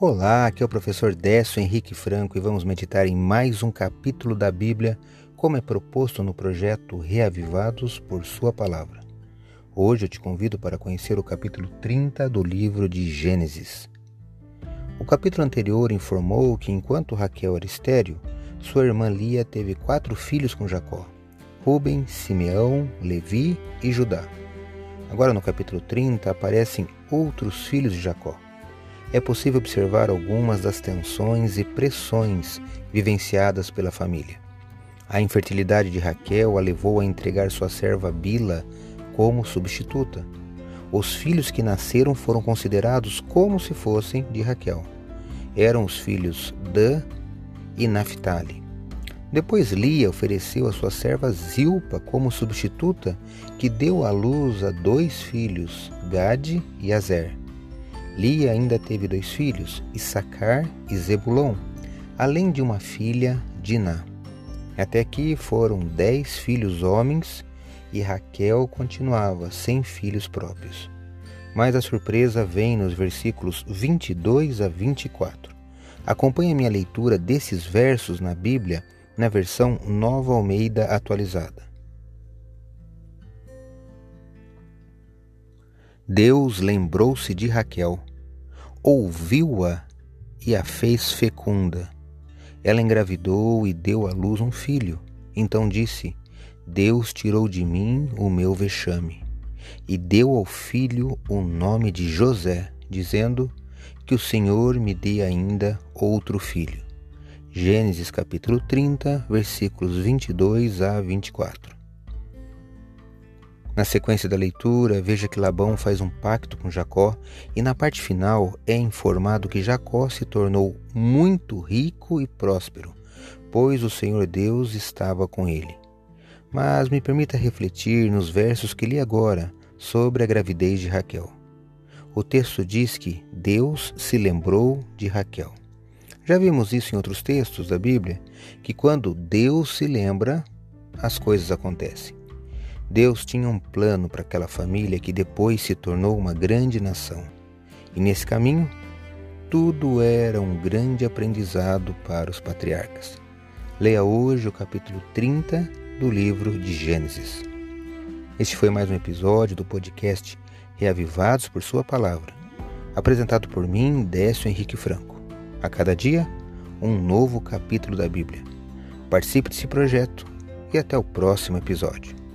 Olá, aqui é o professor Décio Henrique Franco e vamos meditar em mais um capítulo da Bíblia, como é proposto no projeto Reavivados por Sua Palavra. Hoje eu te convido para conhecer o capítulo 30 do livro de Gênesis. O capítulo anterior informou que enquanto Raquel era estéril, sua irmã Lia teve quatro filhos com Jacó: Ruben, Simeão, Levi e Judá. Agora no capítulo 30 aparecem outros filhos de Jacó é possível observar algumas das tensões e pressões vivenciadas pela família. A infertilidade de Raquel a levou a entregar sua serva Bila como substituta. Os filhos que nasceram foram considerados como se fossem de Raquel. Eram os filhos Dan e Naphtali. Depois Lia ofereceu a sua serva Zilpa como substituta, que deu à luz a dois filhos, Gade e Azer. Lia ainda teve dois filhos, Issacar e Zebulon, além de uma filha, Diná. Até aqui foram dez filhos homens e Raquel continuava sem filhos próprios. Mas a surpresa vem nos versículos 22 a 24. Acompanhe a minha leitura desses versos na Bíblia na versão Nova Almeida atualizada. Deus lembrou-se de Raquel ouviu-a e a fez fecunda. Ela engravidou e deu à luz um filho. Então disse: Deus tirou de mim o meu vexame. E deu ao filho o nome de José, dizendo: Que o Senhor me dê ainda outro filho. Gênesis capítulo 30, versículos 22 a 24. Na sequência da leitura, veja que Labão faz um pacto com Jacó e na parte final é informado que Jacó se tornou muito rico e próspero, pois o Senhor Deus estava com ele. Mas me permita refletir nos versos que li agora sobre a gravidez de Raquel. O texto diz que Deus se lembrou de Raquel. Já vimos isso em outros textos da Bíblia, que quando Deus se lembra, as coisas acontecem. Deus tinha um plano para aquela família que depois se tornou uma grande nação. E nesse caminho, tudo era um grande aprendizado para os patriarcas. Leia hoje o capítulo 30 do livro de Gênesis. Este foi mais um episódio do podcast Reavivados por Sua Palavra, apresentado por mim, Décio Henrique Franco. A cada dia, um novo capítulo da Bíblia. Participe desse projeto e até o próximo episódio.